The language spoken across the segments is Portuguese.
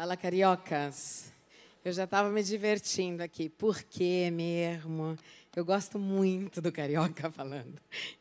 Fala, cariocas. Eu já estava me divertindo aqui. Por quê mesmo? Eu gosto muito do carioca falando.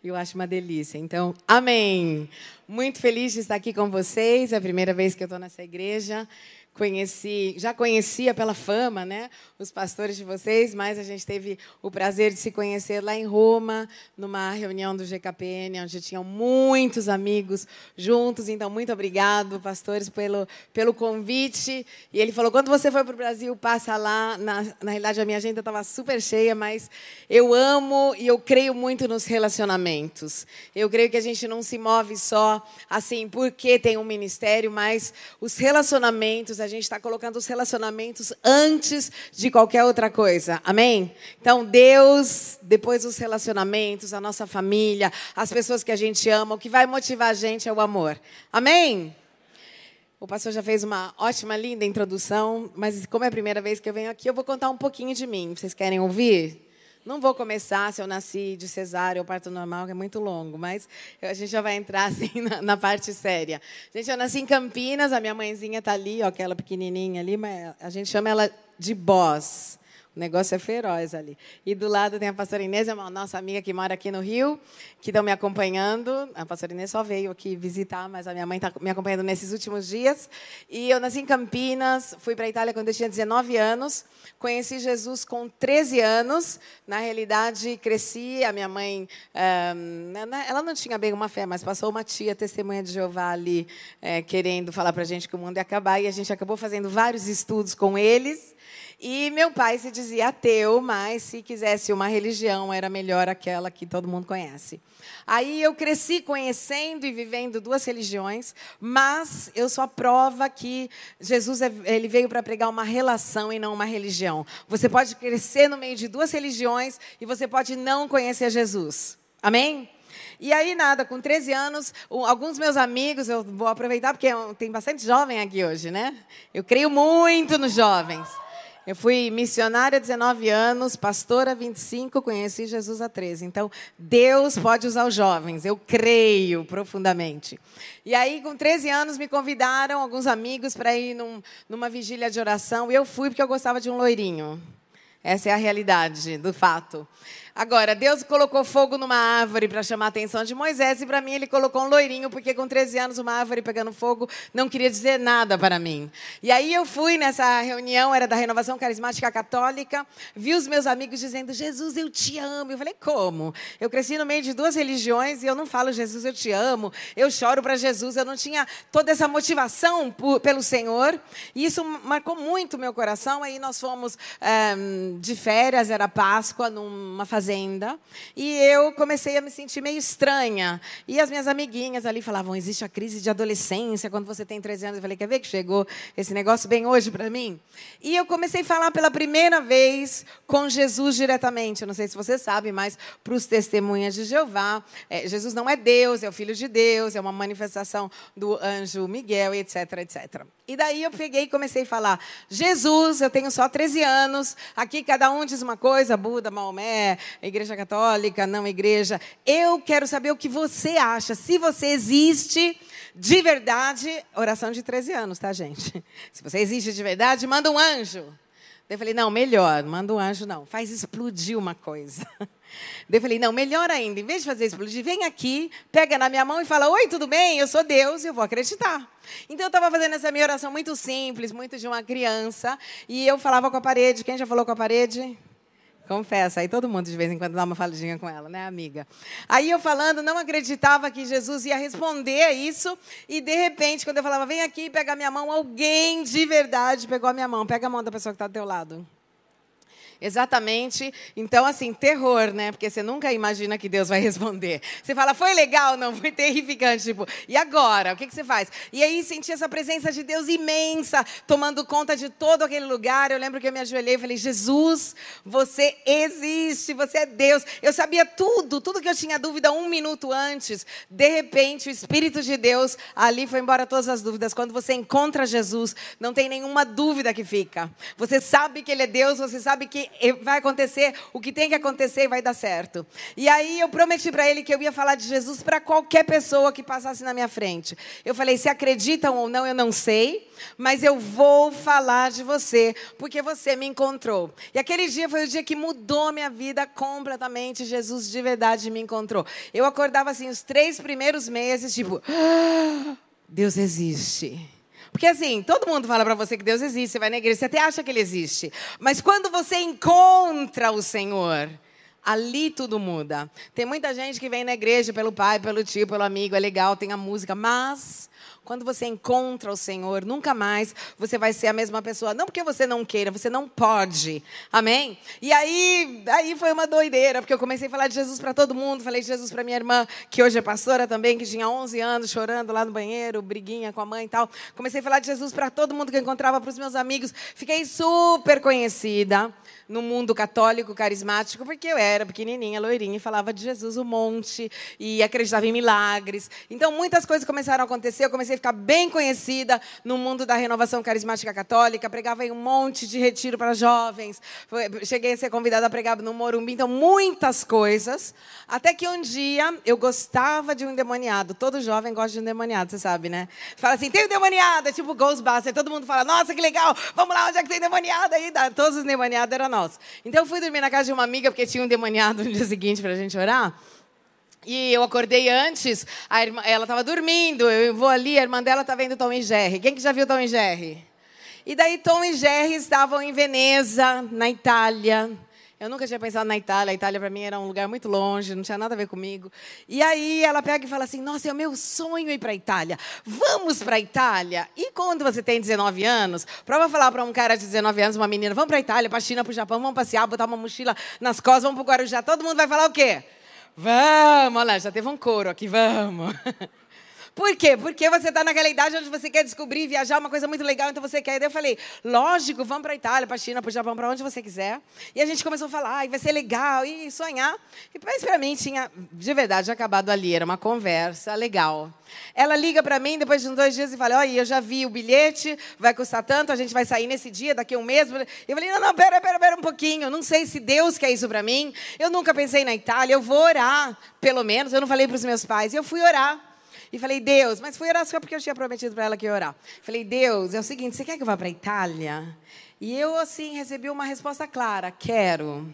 Eu acho uma delícia. Então, amém. Muito feliz de estar aqui com vocês. É a primeira vez que eu estou nessa igreja conheci, já conhecia pela fama, né, os pastores de vocês, mas a gente teve o prazer de se conhecer lá em Roma, numa reunião do GKPN, onde tinham muitos amigos juntos. Então, muito obrigado, pastores, pelo, pelo convite. E ele falou: quando você for para o Brasil, passa lá. Na, na realidade, a minha agenda estava super cheia, mas eu amo e eu creio muito nos relacionamentos. Eu creio que a gente não se move só assim porque tem um ministério, mas os relacionamentos, a gente está colocando os relacionamentos antes de qualquer outra coisa. Amém? Então, Deus, depois os relacionamentos, a nossa família, as pessoas que a gente ama, o que vai motivar a gente é o amor. Amém? O pastor já fez uma ótima, linda introdução, mas como é a primeira vez que eu venho aqui, eu vou contar um pouquinho de mim. Vocês querem ouvir? Não vou começar se eu nasci de cesárea ou parto normal, que é muito longo, mas a gente já vai entrar assim na, na parte séria. Gente, eu nasci em Campinas, a minha mãezinha está ali, ó, aquela pequenininha ali, mas a gente chama ela de Boss. O negócio é feroz ali. E do lado tem a pastora Inês, é uma nossa amiga que mora aqui no Rio, que estão me acompanhando. A pastora Inês só veio aqui visitar, mas a minha mãe está me acompanhando nesses últimos dias. E eu nasci em Campinas, fui para a Itália quando eu tinha 19 anos. Conheci Jesus com 13 anos. Na realidade, cresci. A minha mãe, ela não tinha bem uma fé, mas passou uma tia testemunha de Jeová ali, é, querendo falar para a gente que o mundo ia acabar. E a gente acabou fazendo vários estudos com eles. E meu pai se dizia ateu, mas se quisesse uma religião, era melhor aquela que todo mundo conhece. Aí eu cresci conhecendo e vivendo duas religiões, mas eu sou a prova que Jesus é, ele veio para pregar uma relação e não uma religião. Você pode crescer no meio de duas religiões e você pode não conhecer Jesus. Amém? E aí, nada, com 13 anos, alguns meus amigos, eu vou aproveitar porque tem bastante jovem aqui hoje, né? Eu creio muito nos jovens. Eu fui missionária há 19 anos, pastora há 25, conheci Jesus há 13. Então, Deus pode usar os jovens, eu creio profundamente. E aí, com 13 anos, me convidaram alguns amigos para ir num, numa vigília de oração. E eu fui porque eu gostava de um loirinho. Essa é a realidade do fato. Agora, Deus colocou fogo numa árvore para chamar a atenção de Moisés, e para mim ele colocou um loirinho, porque com 13 anos uma árvore pegando fogo não queria dizer nada para mim. E aí eu fui nessa reunião, era da Renovação Carismática Católica, vi os meus amigos dizendo: Jesus, eu te amo. Eu falei: como? Eu cresci no meio de duas religiões e eu não falo Jesus, eu te amo, eu choro para Jesus, eu não tinha toda essa motivação por, pelo Senhor, e isso marcou muito meu coração. Aí nós fomos é, de férias, era Páscoa, numa fazenda fazenda, e eu comecei a me sentir meio estranha. E as minhas amiguinhas ali falavam: existe a crise de adolescência quando você tem 13 anos. Eu falei: quer ver que chegou esse negócio bem hoje para mim? E eu comecei a falar pela primeira vez com Jesus diretamente. Eu não sei se você sabe, mas para os testemunhas de Jeová, é, Jesus não é Deus, é o Filho de Deus, é uma manifestação do anjo Miguel, etc, etc. E daí eu peguei e comecei a falar: Jesus, eu tenho só 13 anos, aqui cada um diz uma coisa, Buda, Maomé, igreja católica, não igreja. Eu quero saber o que você acha, se você existe de verdade. Oração de 13 anos, tá, gente? Se você existe de verdade, manda um anjo. Eu falei, não, melhor, manda um anjo não, faz explodir uma coisa. eu falei, não, melhor ainda, em vez de fazer explodir, vem aqui, pega na minha mão e fala, oi, tudo bem? Eu sou Deus, eu vou acreditar. Então eu estava fazendo essa minha oração muito simples, muito de uma criança, e eu falava com a parede. Quem já falou com a parede? Confessa, aí todo mundo de vez em quando dá uma faladinha com ela, né, amiga? Aí eu falando, não acreditava que Jesus ia responder a isso, e de repente, quando eu falava, vem aqui pegar minha mão, alguém de verdade pegou a minha mão. Pega a mão da pessoa que está do teu lado. Exatamente. Então, assim, terror, né? Porque você nunca imagina que Deus vai responder. Você fala, foi legal? Não, foi terrificante. Tipo, e agora? O que, que você faz? E aí senti essa presença de Deus imensa, tomando conta de todo aquele lugar. Eu lembro que eu me ajoelhei e falei, Jesus, você existe, você é Deus. Eu sabia tudo, tudo que eu tinha dúvida um minuto antes. De repente, o Espírito de Deus ali foi embora todas as dúvidas. Quando você encontra Jesus, não tem nenhuma dúvida que fica. Você sabe que Ele é Deus, você sabe que vai, acontecer o que tem que acontecer e vai dar certo. E aí eu prometi para ele que eu ia falar de Jesus para qualquer pessoa que passasse na minha frente. Eu falei: se acreditam ou não, eu não sei, mas eu vou falar de você, porque você me encontrou. E aquele dia foi o dia que mudou minha vida completamente. Jesus de verdade me encontrou. Eu acordava assim os três primeiros meses, tipo, ah, Deus existe. Porque assim, todo mundo fala para você que Deus existe, você vai na igreja, você até acha que ele existe. Mas quando você encontra o Senhor, ali tudo muda. Tem muita gente que vem na igreja pelo pai, pelo tio, pelo amigo, é legal, tem a música, mas quando você encontra o Senhor, nunca mais você vai ser a mesma pessoa. Não porque você não queira, você não pode. Amém? E aí, aí foi uma doideira, porque eu comecei a falar de Jesus para todo mundo. Falei de Jesus para minha irmã, que hoje é pastora também, que tinha 11 anos, chorando lá no banheiro, briguinha com a mãe e tal. Comecei a falar de Jesus para todo mundo que eu encontrava, para os meus amigos. Fiquei super conhecida no mundo católico carismático, porque eu era pequenininha, loirinha, e falava de Jesus um monte, e acreditava em milagres. Então, muitas coisas começaram a acontecer. Eu comecei a ficar bem conhecida no mundo da renovação carismática católica, pregava em um monte de retiro para jovens, cheguei a ser convidada a pregar no Morumbi, então, muitas coisas. Até que um dia eu gostava de um endemoniado. Todo jovem gosta de um endemoniado, você sabe, né? Fala assim: tem um endemoniado, é tipo Ghostbusters. Todo mundo fala: nossa, que legal, vamos lá, onde é que tem endemoniado aí? Todos os endemoniados eram nossa. Então eu fui dormir na casa de uma amiga, porque tinha um demoniado no dia seguinte para a gente orar. E eu acordei antes, irmã, ela estava dormindo, eu vou ali, a irmã dela está vendo Tom e Jerry. Quem que já viu Tom e Jerry? E daí Tom e Jerry estavam em Veneza, na Itália. Eu nunca tinha pensado na Itália. A Itália, para mim, era um lugar muito longe, não tinha nada a ver comigo. E aí ela pega e fala assim: Nossa, é o meu sonho ir para a Itália. Vamos para a Itália. E quando você tem 19 anos, prova falar para um cara de 19 anos, uma menina: Vamos para a Itália, para a China, para o Japão, vamos passear, botar uma mochila nas costas, vamos para o Guarujá. Todo mundo vai falar o quê? Vamos, olha lá, já teve um coro aqui, vamos. Por quê? Porque você está naquela idade onde você quer descobrir, viajar, uma coisa muito legal, então você quer. Daí eu falei, lógico, vamos para a Itália, para a China, para o Japão, para onde você quiser. E a gente começou a falar, vai ser legal, e sonhar. E mas para mim tinha, de verdade, acabado ali, era uma conversa legal. Ela liga para mim depois de uns dois dias e fala, olha, eu já vi o bilhete, vai custar tanto, a gente vai sair nesse dia, daqui a um mês. Eu falei, não, não, pera, pera, pera um pouquinho, não sei se Deus quer isso para mim. Eu nunca pensei na Itália, eu vou orar, pelo menos. Eu não falei para os meus pais, eu fui orar. E falei, Deus, mas fui orar só porque eu tinha prometido para ela que ia orar. Falei, Deus, é o seguinte, você quer que eu vá para a Itália? E eu, assim, recebi uma resposta clara: quero.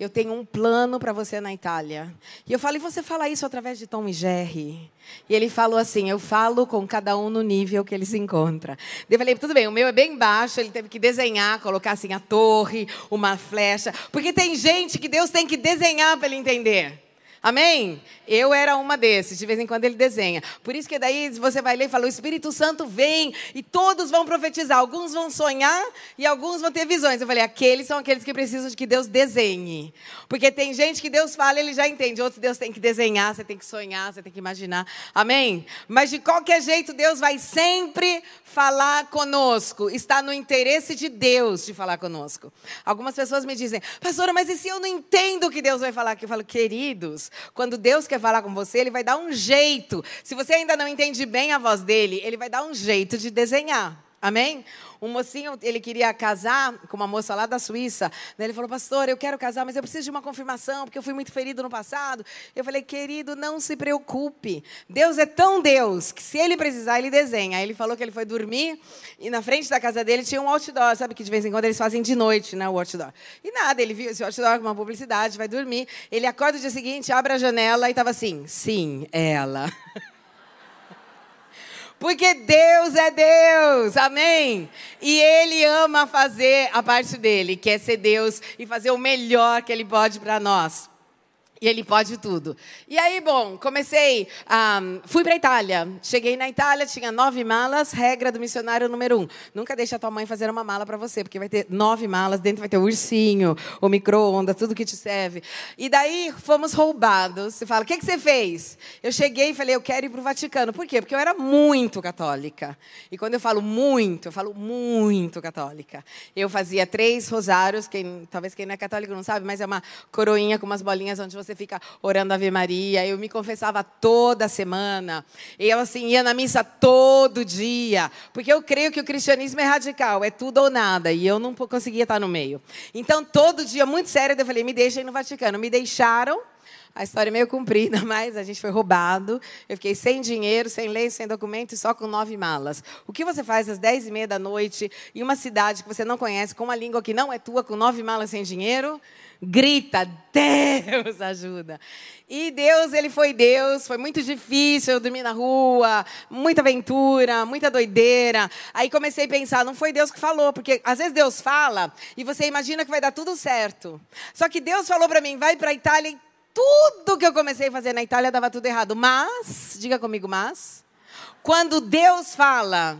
Eu tenho um plano para você na Itália. E eu falei, você fala isso através de Tom e Jerry? E ele falou assim: eu falo com cada um no nível que ele se encontra. Eu falei, tudo bem, o meu é bem baixo, ele teve que desenhar, colocar assim a torre, uma flecha. Porque tem gente que Deus tem que desenhar para ele entender. Amém? Eu era uma desses, de vez em quando ele desenha. Por isso que daí você vai ler e fala: o Espírito Santo vem e todos vão profetizar. Alguns vão sonhar e alguns vão ter visões. Eu falei: aqueles são aqueles que precisam de que Deus desenhe. Porque tem gente que Deus fala, ele já entende. Outros Deus tem que desenhar, você tem que sonhar, você tem que imaginar. Amém? Mas de qualquer jeito, Deus vai sempre falar conosco. Está no interesse de Deus de falar conosco. Algumas pessoas me dizem: pastora, mas e se eu não entendo o que Deus vai falar? Eu falo: queridos. Quando Deus quer falar com você, ele vai dar um jeito. Se você ainda não entende bem a voz dele, ele vai dar um jeito de desenhar. Amém? Um mocinho, ele queria casar com uma moça lá da Suíça. Ele falou, pastor, eu quero casar, mas eu preciso de uma confirmação, porque eu fui muito ferido no passado. Eu falei, querido, não se preocupe. Deus é tão Deus que se ele precisar, ele desenha. Aí ele falou que ele foi dormir e na frente da casa dele tinha um outdoor. Sabe que de vez em quando eles fazem de noite, né, o outdoor. E nada, ele viu esse outdoor com uma publicidade, vai dormir. Ele acorda no dia seguinte, abre a janela e estava assim, sim, ela. Porque Deus é Deus, amém? E Ele ama fazer a parte dele, que é ser Deus e fazer o melhor que Ele pode para nós. E ele pode tudo. E aí, bom, comecei, um, fui para Itália. Cheguei na Itália, tinha nove malas, regra do missionário número um. Nunca deixe a tua mãe fazer uma mala para você, porque vai ter nove malas, dentro vai ter o ursinho, o micro-ondas, tudo que te serve. E daí, fomos roubados. Você fala, o que, que você fez? Eu cheguei e falei, eu quero ir para o Vaticano. Por quê? Porque eu era muito católica. E quando eu falo muito, eu falo muito católica. Eu fazia três rosários, quem, talvez quem não é católico não sabe, mas é uma coroinha com umas bolinhas onde você você fica orando Ave Maria. Eu me confessava toda semana. Eu, assim, ia na missa todo dia. Porque eu creio que o cristianismo é radical, é tudo ou nada. E eu não conseguia estar no meio. Então, todo dia, muito sério, eu falei: me deixem no Vaticano. Me deixaram. A história é meio comprida, mas a gente foi roubado. Eu fiquei sem dinheiro, sem lei, sem documento e só com nove malas. O que você faz às dez e meia da noite em uma cidade que você não conhece, com uma língua que não é tua, com nove malas sem dinheiro? Grita, Deus ajuda. E Deus, ele foi Deus, foi muito difícil, eu dormi na rua, muita aventura, muita doideira. Aí comecei a pensar, não foi Deus que falou, porque às vezes Deus fala e você imagina que vai dar tudo certo. Só que Deus falou para mim, vai para a Itália e tudo que eu comecei a fazer na Itália dava tudo errado. Mas, diga comigo, mas, quando Deus fala,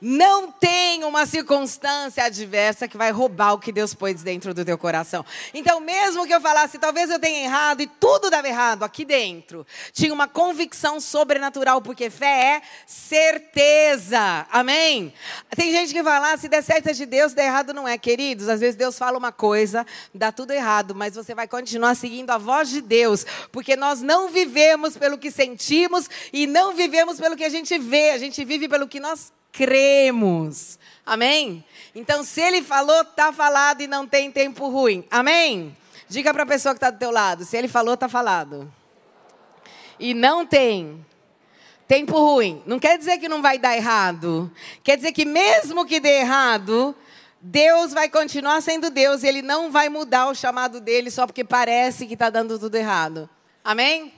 não tem uma circunstância adversa que vai roubar o que Deus pôs dentro do teu coração. Então, mesmo que eu falasse, talvez eu tenha errado e tudo dava errado aqui dentro, tinha uma convicção sobrenatural, porque fé é certeza. Amém? Tem gente que fala, ah, se der certo é de Deus, der errado não é. Queridos, às vezes Deus fala uma coisa, dá tudo errado, mas você vai continuar seguindo a voz de Deus, porque nós não vivemos pelo que sentimos e não vivemos pelo que a gente vê, a gente vive pelo que nós cremos. Amém? Então, se ele falou, está falado e não tem tempo ruim. Amém? Diga para a pessoa que está do teu lado. Se ele falou, está falado. E não tem tempo ruim. Não quer dizer que não vai dar errado. Quer dizer que mesmo que dê errado, Deus vai continuar sendo Deus. E Ele não vai mudar o chamado dele só porque parece que está dando tudo errado. Amém?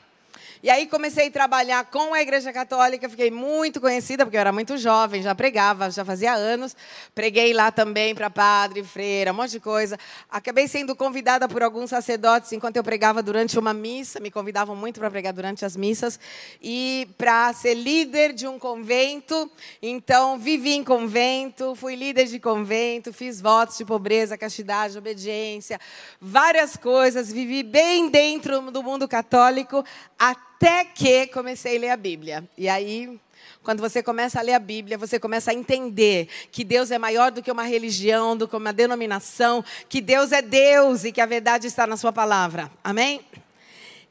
E aí comecei a trabalhar com a Igreja Católica, fiquei muito conhecida, porque eu era muito jovem, já pregava, já fazia anos. Preguei lá também para padre, freira, um monte de coisa. Acabei sendo convidada por alguns sacerdotes enquanto eu pregava durante uma missa, me convidavam muito para pregar durante as missas, e para ser líder de um convento. Então, vivi em convento, fui líder de convento, fiz votos de pobreza, castidade, obediência, várias coisas, vivi bem dentro do mundo católico, até até que comecei a ler a Bíblia. E aí, quando você começa a ler a Bíblia, você começa a entender que Deus é maior do que uma religião, do que uma denominação, que Deus é Deus e que a verdade está na Sua palavra. Amém?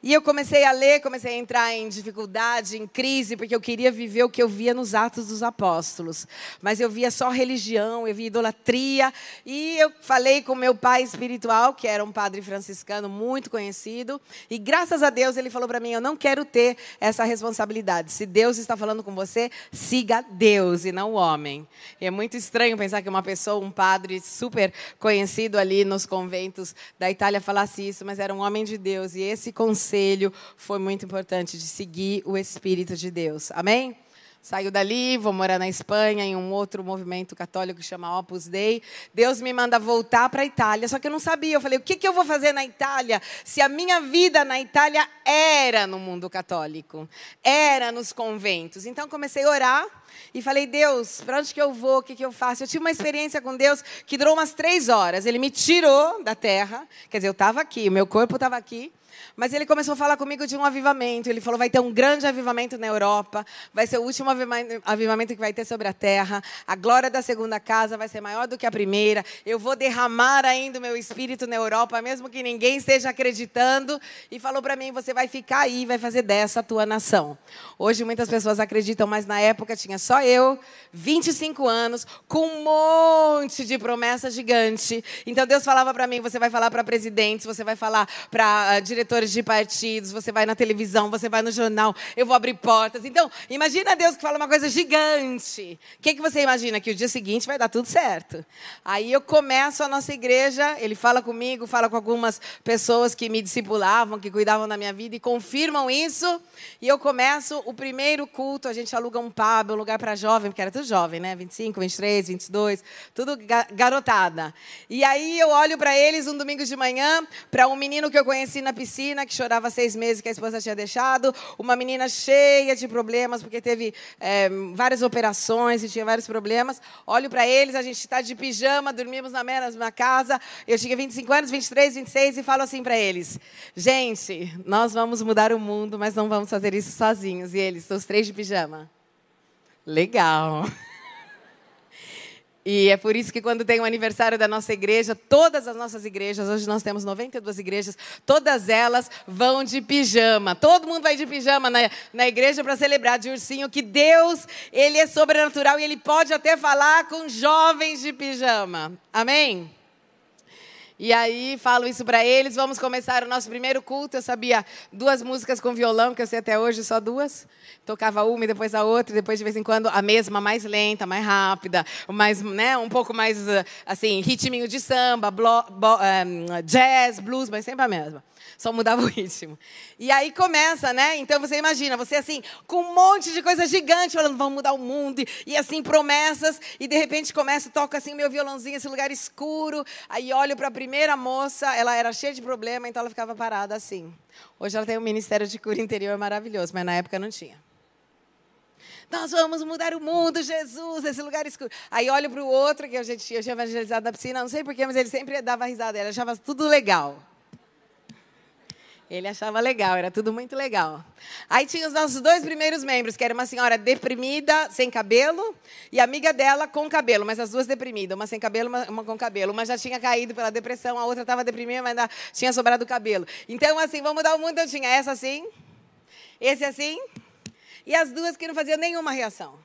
E eu comecei a ler, comecei a entrar em dificuldade, em crise, porque eu queria viver o que eu via nos Atos dos Apóstolos. Mas eu via só religião, eu via idolatria. E eu falei com meu pai espiritual, que era um padre franciscano muito conhecido. E graças a Deus ele falou para mim: Eu não quero ter essa responsabilidade. Se Deus está falando com você, siga Deus e não o homem. E é muito estranho pensar que uma pessoa, um padre super conhecido ali nos conventos da Itália, falasse isso, mas era um homem de Deus. E esse conselho conselho foi muito importante de seguir o Espírito de Deus. Amém? Saio dali, vou morar na Espanha, em um outro movimento católico que chama Opus Dei. Deus me manda voltar para a Itália, só que eu não sabia. Eu falei, o que, que eu vou fazer na Itália se a minha vida na Itália era no mundo católico, era nos conventos? Então comecei a orar e falei, Deus, para onde que eu vou? O que, que eu faço? Eu tive uma experiência com Deus que durou umas três horas. Ele me tirou da terra, quer dizer, eu estava aqui, o meu corpo estava aqui. Mas ele começou a falar comigo de um avivamento. Ele falou: vai ter um grande avivamento na Europa, vai ser o último avivamento que vai ter sobre a terra. A glória da segunda casa vai ser maior do que a primeira. Eu vou derramar ainda o meu espírito na Europa, mesmo que ninguém esteja acreditando. E falou para mim: você vai ficar aí, vai fazer dessa a tua nação. Hoje muitas pessoas acreditam, mas na época tinha só eu, 25 anos, com um monte de promessa gigante. Então Deus falava para mim: você vai falar para presidentes, você vai falar para uh, diretores de partidos, você vai na televisão, você vai no jornal, eu vou abrir portas. Então, imagina Deus que fala uma coisa gigante. O que, que você imagina? Que o dia seguinte vai dar tudo certo. Aí eu começo a nossa igreja, ele fala comigo, fala com algumas pessoas que me discipulavam, que cuidavam da minha vida e confirmam isso. E eu começo o primeiro culto, a gente aluga um pub, um lugar para jovem, porque era tudo jovem, né? 25, 23, 22, tudo garotada. E aí eu olho para eles um domingo de manhã, para um menino que eu conheci na piscina que chorava seis meses que a esposa tinha deixado, uma menina cheia de problemas porque teve é, várias operações e tinha vários problemas. Olho para eles, a gente está de pijama, dormimos na mesma casa. Eu tinha 25 anos, 23, 26 e falo assim para eles: gente, nós vamos mudar o mundo, mas não vamos fazer isso sozinhos. E eles, os três de pijama. Legal. E é por isso que quando tem o aniversário da nossa igreja, todas as nossas igrejas, hoje nós temos 92 igrejas, todas elas vão de pijama. Todo mundo vai de pijama na, na igreja para celebrar de ursinho que Deus, ele é sobrenatural e ele pode até falar com jovens de pijama. Amém? E aí falo isso para eles. Vamos começar o nosso primeiro culto. Eu sabia duas músicas com violão, que eu sei até hoje só duas. Tocava uma e depois a outra, e depois de vez em quando a mesma, mais lenta, mais rápida, mais, né, um pouco mais assim, ritminho de samba, blo, bo, um, jazz, blues, mas sempre a mesma só mudava o ritmo. E aí começa, né? Então você imagina, você assim, com um monte de coisa gigante, falando, vamos mudar o mundo, e, assim, promessas, e de repente começa, toca assim meu violãozinho, esse lugar escuro, aí olho para a primeira moça, ela era cheia de problema, então ela ficava parada assim. Hoje ela tem um ministério de cura interior maravilhoso, mas na época não tinha. Nós vamos mudar o mundo, Jesus, esse lugar escuro. Aí olho para o outro, que eu já tinha evangelizado na piscina, não sei porquê, mas ele sempre dava risada, ele achava tudo legal. Ele achava legal, era tudo muito legal. Aí tinha os nossos dois primeiros membros, que era uma senhora deprimida, sem cabelo, e amiga dela com cabelo, mas as duas deprimidas, uma sem cabelo, uma, uma com cabelo. Uma já tinha caído pela depressão, a outra estava deprimida, mas ainda tinha sobrado cabelo. Então, assim, vamos mudar o mundo, eu tinha essa assim, esse assim, e as duas que não faziam nenhuma reação.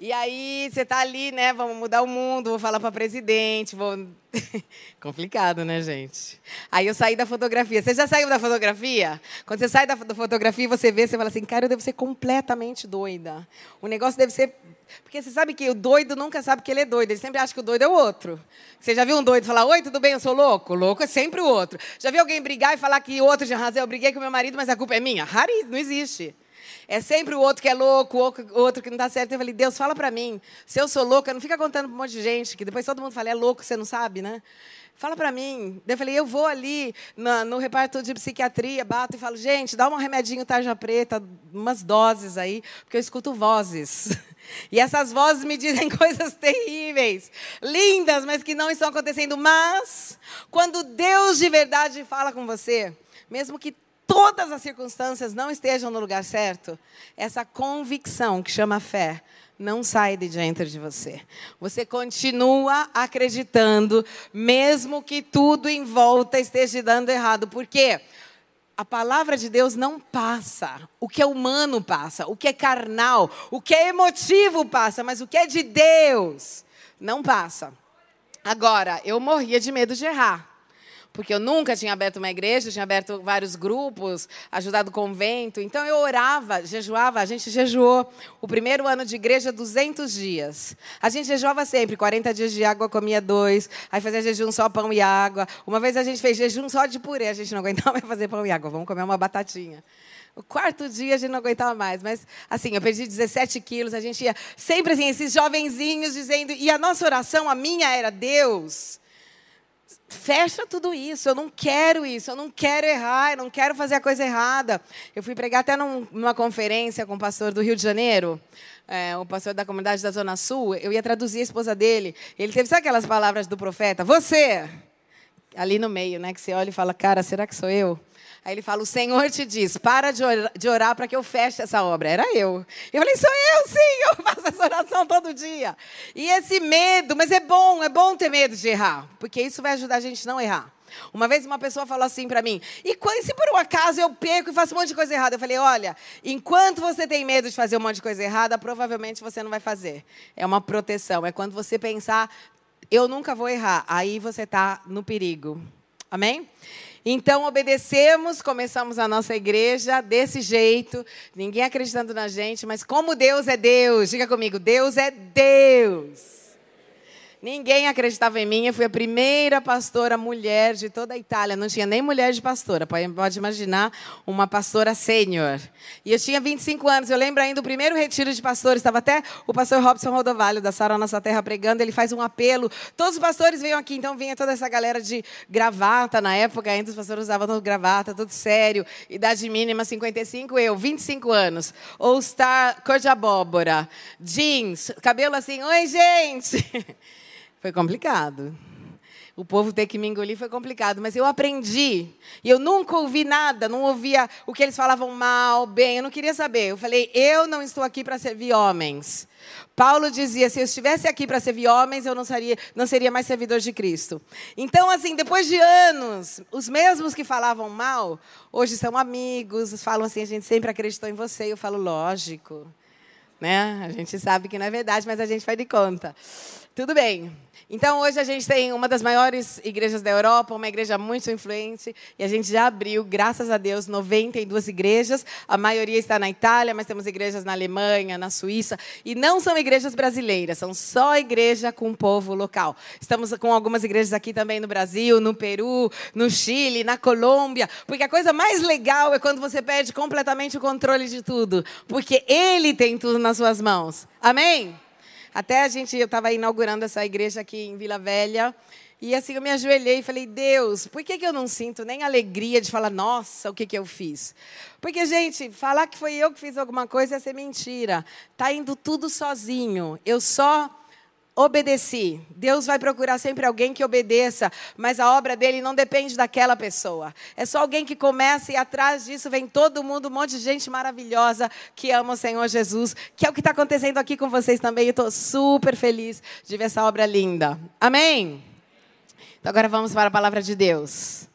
E aí você está ali, né? Vamos mudar o mundo, vou falar para presidente, vou. Complicado, né, gente? Aí eu saí da fotografia. Você já saiu da fotografia? Quando você sai da fotografia, você vê, você fala assim, cara, eu devo ser completamente doida. O negócio deve ser. Porque você sabe que o doido nunca sabe que ele é doido. Ele sempre acha que o doido é o outro. Você já viu um doido falar, oi, tudo bem, eu sou louco? Louco é sempre o outro. Já viu alguém brigar e falar que o outro já razão, eu briguei com meu marido, mas a culpa é minha? Raríssimo, não existe. É sempre o outro que é louco, o outro que não dá certo. Eu falei, Deus, fala para mim. Se eu sou louca, não fica contando para um monte de gente, que depois todo mundo fala, é louco, você não sabe, né? Fala para mim. Eu falei, eu vou ali no, no reparto de psiquiatria, bato e falo, gente, dá um remedinho tarja preta, umas doses aí, porque eu escuto vozes. E essas vozes me dizem coisas terríveis, lindas, mas que não estão acontecendo. Mas, quando Deus de verdade fala com você, mesmo que todas as circunstâncias não estejam no lugar certo, essa convicção que chama fé não sai de dentro de você. Você continua acreditando, mesmo que tudo em volta esteja dando errado. Por quê? A palavra de Deus não passa. O que é humano passa, o que é carnal, o que é emotivo passa, mas o que é de Deus não passa. Agora, eu morria de medo de errar porque eu nunca tinha aberto uma igreja, tinha aberto vários grupos, ajudado o convento. Então eu orava, jejuava, a gente jejuou o primeiro ano de igreja 200 dias. A gente jejuava sempre, 40 dias de água comia dois, aí fazia jejum só pão e água. Uma vez a gente fez jejum só de purê, a gente não aguentava mais fazer pão e água, vamos comer uma batatinha. O quarto dia a gente não aguentava mais, mas assim, eu perdi 17 quilos, a gente ia sempre assim, esses jovenzinhos dizendo, e a nossa oração, a minha era, Deus, fecha tudo isso, eu não quero isso, eu não quero errar, eu não quero fazer a coisa errada. Eu fui pregar até num, numa conferência com o pastor do Rio de Janeiro, é, o pastor da comunidade da Zona Sul, eu ia traduzir a esposa dele. Ele teve, sabe aquelas palavras do profeta? Você! Ali no meio, né? Que você olha e fala, cara, será que sou eu? Aí ele fala: O Senhor te diz, para de orar, orar para que eu feche essa obra. Era eu. Eu falei: Sou eu, sim, eu faço essa oração todo dia. E esse medo, mas é bom, é bom ter medo de errar, porque isso vai ajudar a gente a não errar. Uma vez uma pessoa falou assim para mim: E se por um acaso eu perco e faço um monte de coisa errada? Eu falei: Olha, enquanto você tem medo de fazer um monte de coisa errada, provavelmente você não vai fazer. É uma proteção. É quando você pensar: Eu nunca vou errar. Aí você está no perigo. Amém? Então, obedecemos, começamos a nossa igreja desse jeito, ninguém acreditando na gente, mas como Deus é Deus, diga comigo: Deus é Deus. Ninguém acreditava em mim. Eu fui a primeira pastora mulher de toda a Itália. Não tinha nem mulher de pastora. Pode imaginar uma pastora sênior. E eu tinha 25 anos. Eu lembro ainda do primeiro retiro de pastores. Estava até o pastor Robson Rodovalho, da Sara Nossa Terra, pregando. Ele faz um apelo. Todos os pastores veio aqui. Então vinha toda essa galera de gravata. Na época, ainda os pastores usavam gravata, tudo sério. Idade mínima 55. Eu, 25 anos. All Star, cor de abóbora. Jeans, cabelo assim. Oi, gente! Foi complicado. o povo ter que me engolir foi complicado, mas eu aprendi. E eu nunca ouvi nada, não ouvia o que eles falavam mal, bem, eu não queria saber. Eu falei, eu não estou aqui para servir homens. Paulo dizia: se eu estivesse aqui para servir homens, eu não seria, não seria mais servidor de Cristo. Então, assim, depois de anos, os mesmos que falavam mal, hoje são amigos, falam assim: a gente sempre acreditou em você. Eu falo: lógico. Né? A gente sabe que não é verdade, mas a gente faz de conta. Tudo bem. Então, hoje a gente tem uma das maiores igrejas da Europa, uma igreja muito influente, e a gente já abriu, graças a Deus, 92 igrejas. A maioria está na Itália, mas temos igrejas na Alemanha, na Suíça, e não são igrejas brasileiras, são só igreja com o povo local. Estamos com algumas igrejas aqui também no Brasil, no Peru, no Chile, na Colômbia, porque a coisa mais legal é quando você perde completamente o controle de tudo, porque Ele tem tudo nas suas mãos. Amém? Até a gente, eu estava inaugurando essa igreja aqui em Vila Velha. E assim eu me ajoelhei e falei, Deus, por que, que eu não sinto nem alegria de falar, nossa, o que, que eu fiz? Porque, gente, falar que foi eu que fiz alguma coisa é ser mentira. Está indo tudo sozinho. Eu só obedeci. Deus vai procurar sempre alguém que obedeça, mas a obra dele não depende daquela pessoa. É só alguém que começa e atrás disso vem todo mundo, um monte de gente maravilhosa que ama o Senhor Jesus, que é o que está acontecendo aqui com vocês também. estou super feliz de ver essa obra linda. Amém? Então agora vamos para a palavra de Deus.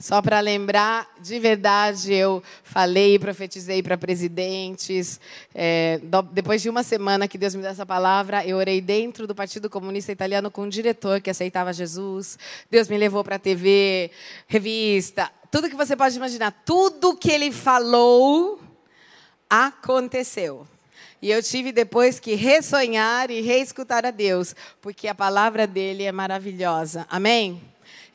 Só para lembrar, de verdade, eu falei e profetizei para presidentes. É, depois de uma semana que Deus me deu essa palavra, eu orei dentro do Partido Comunista Italiano com um diretor que aceitava Jesus. Deus me levou para a TV, revista, tudo que você pode imaginar. Tudo que ele falou aconteceu. E eu tive depois que ressonhar e reescutar a Deus, porque a palavra dele é maravilhosa. Amém?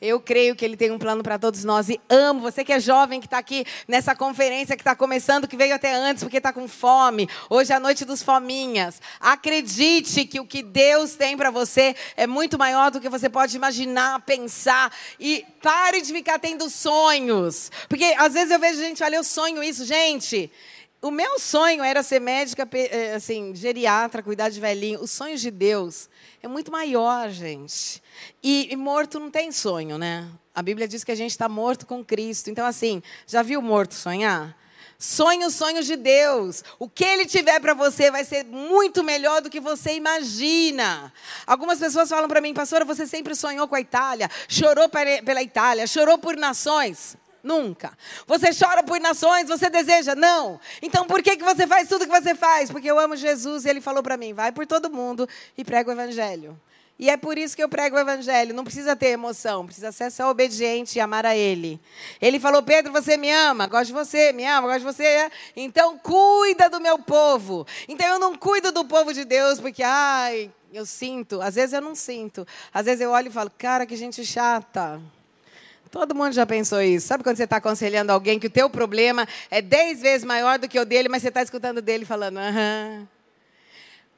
Eu creio que Ele tem um plano para todos nós e amo. Você que é jovem, que está aqui nessa conferência que está começando, que veio até antes porque está com fome. Hoje é a noite dos fominhas. Acredite que o que Deus tem para você é muito maior do que você pode imaginar, pensar. E pare de ficar tendo sonhos. Porque às vezes eu vejo gente, olha, eu sonho isso. Gente, o meu sonho era ser médica, eh, assim, geriatra, cuidar de velhinho. Os sonhos de Deus é muito maior, gente. E, e morto não tem sonho, né? A Bíblia diz que a gente está morto com Cristo. Então, assim, já viu morto sonhar? Sonhe os sonhos de Deus. O que Ele tiver para você vai ser muito melhor do que você imagina. Algumas pessoas falam para mim, pastora, você sempre sonhou com a Itália, chorou pela Itália, chorou por nações. Nunca. Você chora por nações, você deseja? Não. Então por que, que você faz tudo que você faz? Porque eu amo Jesus e ele falou para mim: vai por todo mundo e prega o evangelho. E é por isso que eu prego o evangelho. Não precisa ter emoção, precisa ser só obediente e amar a Ele. Ele falou: Pedro, você me ama, gosto de você, me ama, gosto de você. Então cuida do meu povo. Então eu não cuido do povo de Deus porque, ai, eu sinto. Às vezes eu não sinto. Às vezes eu olho e falo: cara, que gente chata. Todo mundo já pensou isso. Sabe quando você está aconselhando alguém que o teu problema é dez vezes maior do que o dele, mas você está escutando dele falando, aham.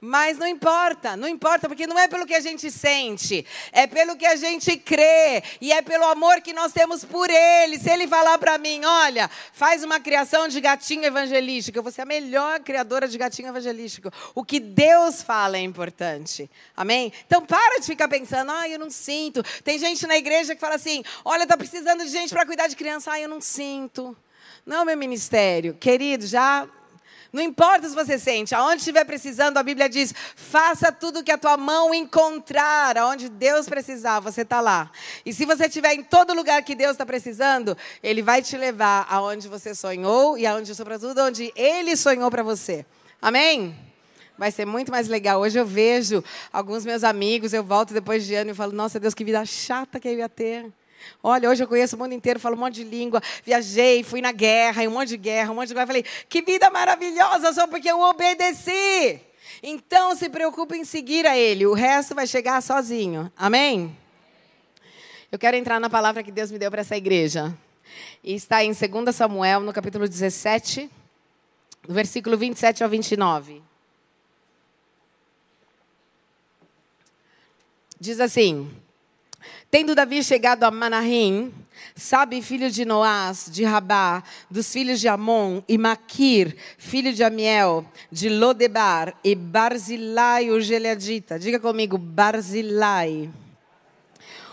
Mas não importa, não importa, porque não é pelo que a gente sente, é pelo que a gente crê, e é pelo amor que nós temos por Ele. Se Ele falar para mim, olha, faz uma criação de gatinho evangelístico, eu vou ser a melhor criadora de gatinho evangelístico. O que Deus fala é importante, amém? Então para de ficar pensando, ah, eu não sinto. Tem gente na igreja que fala assim, olha, está precisando de gente para cuidar de criança, ah, eu não sinto. Não, meu ministério, querido, já não importa se você sente, aonde estiver precisando, a Bíblia diz: faça tudo que a tua mão encontrar, aonde Deus precisar, você está lá. E se você estiver em todo lugar que Deus está precisando, Ele vai te levar aonde você sonhou e aonde, sobretudo, onde Ele sonhou para você. Amém? Vai ser muito mais legal. Hoje eu vejo alguns meus amigos, eu volto depois de ano e falo: Nossa, Deus, que vida chata que eu ia ter. Olha, hoje eu conheço o mundo inteiro, falo um monte de língua, viajei, fui na guerra, um monte de guerra, um monte de guerra. Falei, que vida maravilhosa, só porque eu obedeci. Então se preocupe em seguir a Ele, o resto vai chegar sozinho. Amém? Eu quero entrar na palavra que Deus me deu para essa igreja. E está em 2 Samuel, no capítulo 17, no versículo 27 ao 29. Diz assim. Tendo Davi chegado a Manahim, Sabe, filho de Noás, de Rabá, dos filhos de Amon, e Maquir, filho de Amiel, de Lodebar, e Barzilai, o Geleadita. Diga comigo, Barzilai.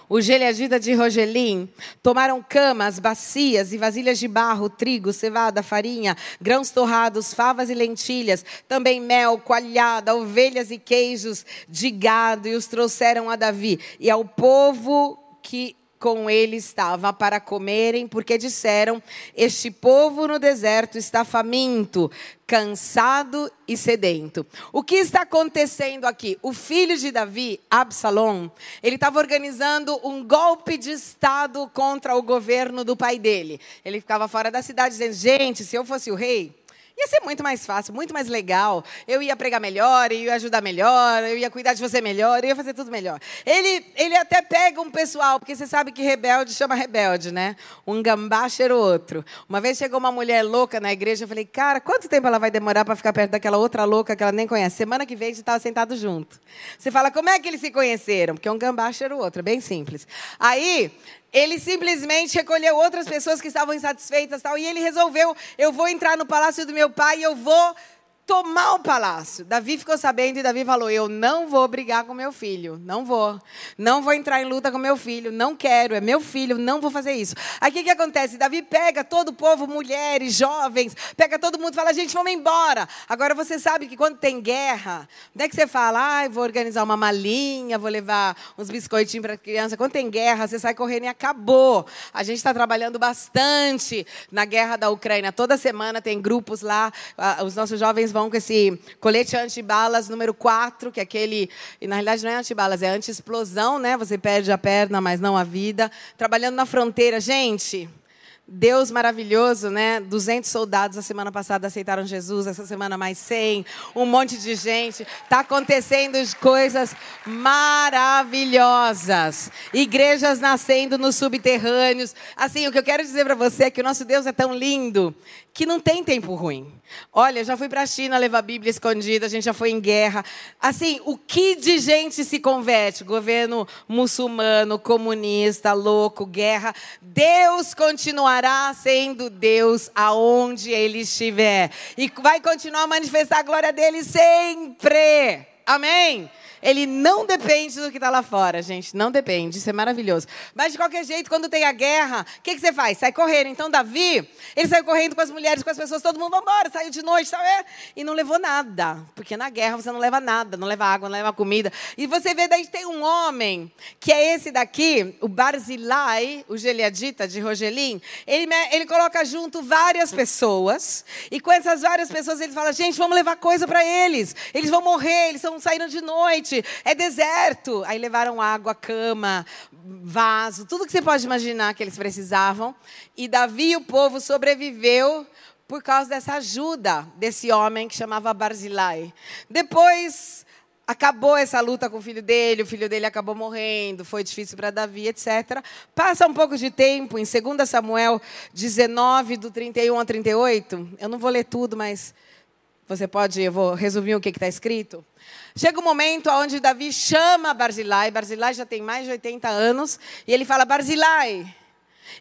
O Geleadita de Rogelim, tomaram camas, bacias e vasilhas de barro, trigo, cevada, farinha, grãos torrados, favas e lentilhas, também mel, coalhada, ovelhas e queijos de gado, e os trouxeram a Davi e ao povo que com ele estava para comerem, porque disseram: Este povo no deserto está faminto, cansado e sedento. O que está acontecendo aqui? O filho de Davi, Absalom, ele estava organizando um golpe de Estado contra o governo do pai dele. Ele ficava fora da cidade dizendo: Gente, se eu fosse o rei. Ia ser muito mais fácil, muito mais legal. Eu ia pregar melhor, eu ia ajudar melhor, eu ia cuidar de você melhor, eu ia fazer tudo melhor. Ele, ele até pega um pessoal, porque você sabe que rebelde chama rebelde, né? Um gambá cheira o outro. Uma vez chegou uma mulher louca na igreja, eu falei, cara, quanto tempo ela vai demorar para ficar perto daquela outra louca que ela nem conhece? Semana que vem a gente estava sentado junto. Você fala, como é que eles se conheceram? Porque um gambá cheira o outro, é bem simples. Aí, ele simplesmente recolheu outras pessoas que estavam insatisfeitas tal, e ele resolveu: eu vou entrar no palácio do meu pai e eu vou tomar o palácio. Davi ficou sabendo e Davi falou: Eu não vou brigar com meu filho. Não vou. Não vou entrar em luta com meu filho. Não quero. É meu filho. Não vou fazer isso. Aí o que, acontece? Davi pega todo o povo, mulheres, jovens, pega todo mundo e fala: Gente, vamos embora. Agora você sabe que quando tem guerra, não é que você fala: Ah, vou organizar uma malinha, vou levar uns biscoitinhos para criança. Quando tem guerra, você sai correndo e acabou. A gente está trabalhando bastante na guerra da Ucrânia. Toda semana tem grupos lá. Os nossos jovens vão com esse colete antibalas número 4, que é aquele. E na realidade não é antibalas, é anti-explosão, né? Você perde a perna, mas não a vida. Trabalhando na fronteira. Gente. Deus maravilhoso, né? 200 soldados a semana passada aceitaram Jesus, essa semana mais 100, um monte de gente. Está acontecendo coisas maravilhosas. Igrejas nascendo nos subterrâneos. Assim, o que eu quero dizer para você é que o nosso Deus é tão lindo que não tem tempo ruim. Olha, já fui para a China levar Bíblia escondida, a gente já foi em guerra. Assim, o que de gente se converte? Governo muçulmano, comunista, louco, guerra. Deus continuará sendo Deus aonde ele estiver. E vai continuar a manifestar a glória dele sempre. Amém? Ele não depende do que está lá fora, gente. Não depende. Isso é maravilhoso. Mas, de qualquer jeito, quando tem a guerra, o que, que, você faz? Sai correndo. Então, Davi, ele saiu correndo com as mulheres, com as pessoas, todo mundo, vamos embora, saiu de noite, sabe? E não levou nada. Porque na guerra você não leva nada. Não leva água, não leva comida. E você vê, daí tem um homem, que é esse daqui, o Barzilai, o Geliadita de Rogelim. Ele, ele coloca junto várias pessoas. E com essas várias pessoas, ele fala, gente, vamos levar coisa para eles. Eles vão morrer, eles estão saindo de noite é deserto. Aí levaram água, cama, vaso, tudo que você pode imaginar que eles precisavam. E Davi e o povo sobreviveu por causa dessa ajuda desse homem que chamava Barzilai. Depois acabou essa luta com o filho dele, o filho dele acabou morrendo, foi difícil para Davi, etc. Passa um pouco de tempo, em 2 Samuel 19, do 31 ao 38. Eu não vou ler tudo, mas você pode, eu vou resumir o que está escrito. Chega um momento onde Davi chama Barzilai, Barzilai já tem mais de 80 anos, e ele fala: Barzilai,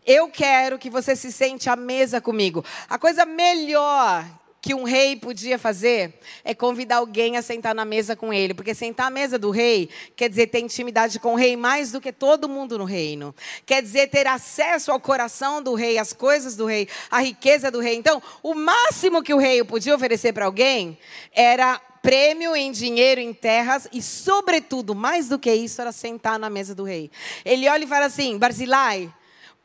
eu quero que você se sente à mesa comigo. A coisa melhor que um rei podia fazer é convidar alguém a sentar na mesa com ele, porque sentar à mesa do rei quer dizer ter intimidade com o rei mais do que todo mundo no reino. Quer dizer ter acesso ao coração do rei, às coisas do rei, à riqueza do rei. Então, o máximo que o rei podia oferecer para alguém era prêmio em dinheiro, em terras e, sobretudo, mais do que isso, era sentar na mesa do rei. Ele olha e fala assim: Barzilai,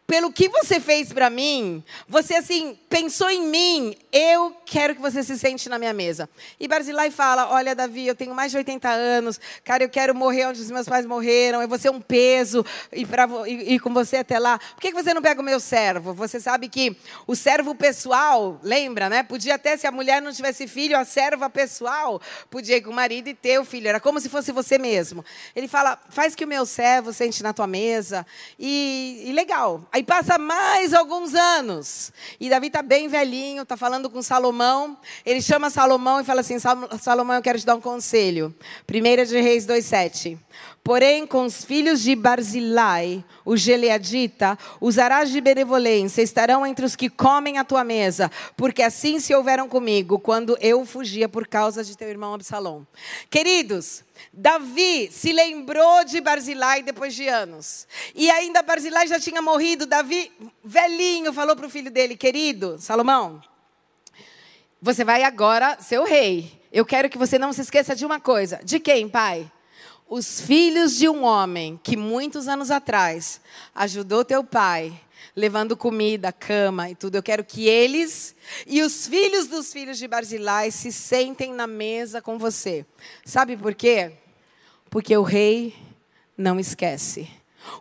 pelo que você fez para mim, você assim pensou em mim, eu quero que você se sente na minha mesa. E Barzilai fala: Olha, Davi, eu tenho mais de 80 anos, cara, eu quero morrer onde os meus pais morreram, eu vou ser um peso e ir, ir com você até lá. Por que você não pega o meu servo? Você sabe que o servo pessoal, lembra, né? Podia até, se a mulher não tivesse filho, a serva pessoal podia ir com o marido e ter o filho. Era como se fosse você mesmo. Ele fala: Faz que o meu servo sente na tua mesa. E, e legal. Aí passa mais alguns anos. E Davi está bem velhinho, está falando com Salomão. Ele chama Salomão e fala assim: Salomão, eu quero te dar um conselho. 1 de Reis 2,7. Porém, com os filhos de Barzilai, o Geleadita, usarás de benevolência, estarão entre os que comem a tua mesa, porque assim se houveram comigo, quando eu fugia por causa de teu irmão Absalom. Queridos, Davi se lembrou de Barzilai depois de anos. E ainda Barzilai já tinha morrido. Davi, velhinho, falou para o filho dele: Querido, Salomão, você vai agora ser o rei. Eu quero que você não se esqueça de uma coisa. De quem, pai? os filhos de um homem que muitos anos atrás ajudou teu pai, levando comida, cama e tudo. Eu quero que eles e os filhos dos filhos de Barzilai se sentem na mesa com você. Sabe por quê? Porque o rei não esquece.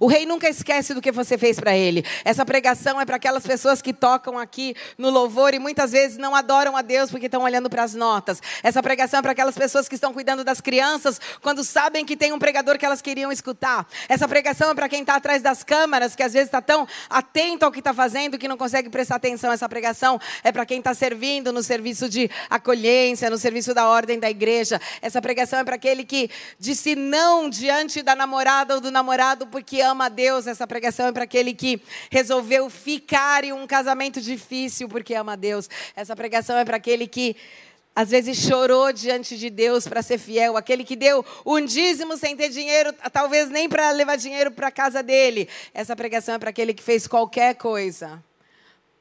O rei nunca esquece do que você fez para ele. Essa pregação é para aquelas pessoas que tocam aqui no louvor e muitas vezes não adoram a Deus porque estão olhando para as notas. Essa pregação é para aquelas pessoas que estão cuidando das crianças quando sabem que tem um pregador que elas queriam escutar. Essa pregação é para quem está atrás das câmaras, que às vezes está tão atento ao que está fazendo que não consegue prestar atenção. Essa pregação é para quem está servindo no serviço de acolhência, no serviço da ordem da igreja. Essa pregação é para aquele que disse não diante da namorada ou do namorado porque que ama a Deus. Essa pregação é para aquele que resolveu ficar em um casamento difícil porque ama a Deus. Essa pregação é para aquele que às vezes chorou diante de Deus para ser fiel, aquele que deu um dízimo sem ter dinheiro, talvez nem para levar dinheiro para a casa dele. Essa pregação é para aquele que fez qualquer coisa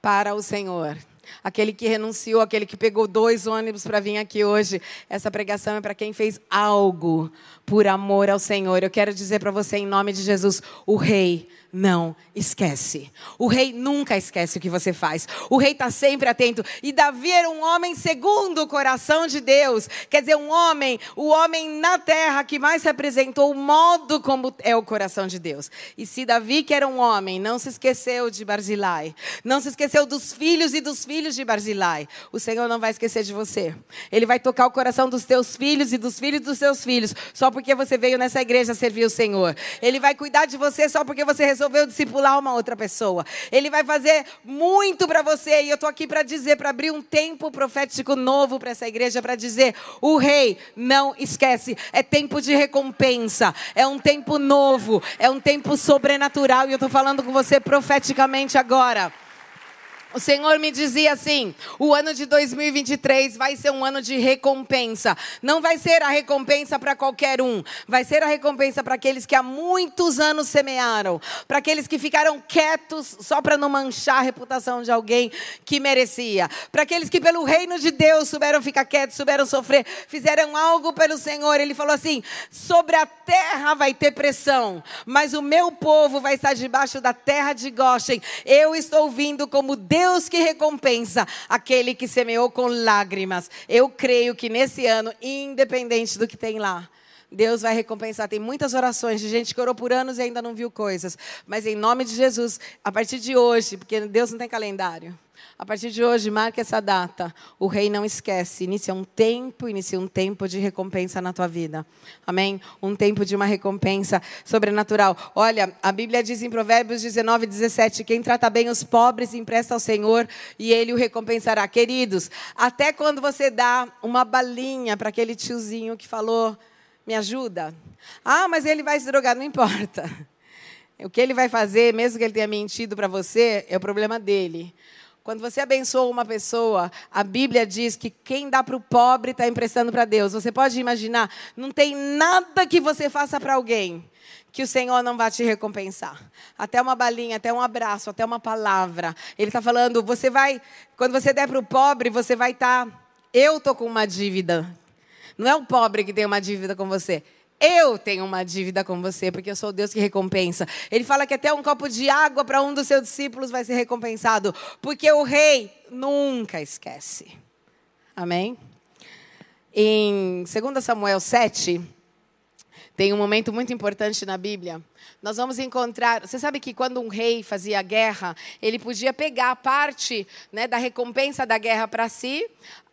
para o Senhor. Aquele que renunciou, aquele que pegou dois ônibus para vir aqui hoje. Essa pregação é para quem fez algo por amor ao Senhor. Eu quero dizer para você, em nome de Jesus, o Rei não esquece. O rei nunca esquece o que você faz. O rei está sempre atento. E Davi era um homem segundo o coração de Deus. Quer dizer, um homem, o homem na terra que mais representou o modo como é o coração de Deus. E se Davi, que era um homem, não se esqueceu de Barzilai, não se esqueceu dos filhos e dos filhos de Barzilai, o Senhor não vai esquecer de você. Ele vai tocar o coração dos teus filhos e dos filhos dos seus filhos, só porque você veio nessa igreja servir o Senhor. Ele vai cuidar de você só porque você resolveu discipular uma outra pessoa. Ele vai fazer muito para você. E eu estou aqui para dizer, para abrir um tempo profético novo para essa igreja, para dizer: o rei não esquece. É tempo de recompensa. É um tempo novo. É um tempo sobrenatural. E eu estou falando com você profeticamente agora. O Senhor me dizia assim: o ano de 2023 vai ser um ano de recompensa. Não vai ser a recompensa para qualquer um, vai ser a recompensa para aqueles que há muitos anos semearam, para aqueles que ficaram quietos só para não manchar a reputação de alguém que merecia, para aqueles que pelo reino de Deus souberam ficar quietos, souberam sofrer, fizeram algo pelo Senhor. Ele falou assim: sobre a terra vai ter pressão, mas o meu povo vai estar debaixo da terra de Goshen. Eu estou vindo como Deus Deus que recompensa aquele que semeou com lágrimas. Eu creio que nesse ano, independente do que tem lá, Deus vai recompensar. Tem muitas orações de gente que orou por anos e ainda não viu coisas. Mas em nome de Jesus, a partir de hoje, porque Deus não tem calendário. A partir de hoje, marque essa data. O rei não esquece. Inicia um tempo, inicia um tempo de recompensa na tua vida. Amém? Um tempo de uma recompensa sobrenatural. Olha, a Bíblia diz em Provérbios 19, 17: quem trata bem os pobres empresta ao Senhor e ele o recompensará. Queridos, até quando você dá uma balinha para aquele tiozinho que falou, me ajuda. Ah, mas ele vai se drogar, não importa. O que ele vai fazer, mesmo que ele tenha mentido para você, é o problema dele. Quando você abençoa uma pessoa, a Bíblia diz que quem dá para o pobre está emprestando para Deus. Você pode imaginar, não tem nada que você faça para alguém que o Senhor não vai te recompensar. Até uma balinha, até um abraço, até uma palavra. Ele está falando, você vai, quando você der para o pobre, você vai estar. Tá, eu estou com uma dívida. Não é o pobre que tem uma dívida com você. Eu tenho uma dívida com você, porque eu sou o Deus que recompensa. Ele fala que até um copo de água para um dos seus discípulos vai ser recompensado, porque o rei nunca esquece. Amém? Em 2 Samuel 7, tem um momento muito importante na Bíblia. Nós vamos encontrar. Você sabe que quando um rei fazia guerra, ele podia pegar parte né, da recompensa da guerra para si,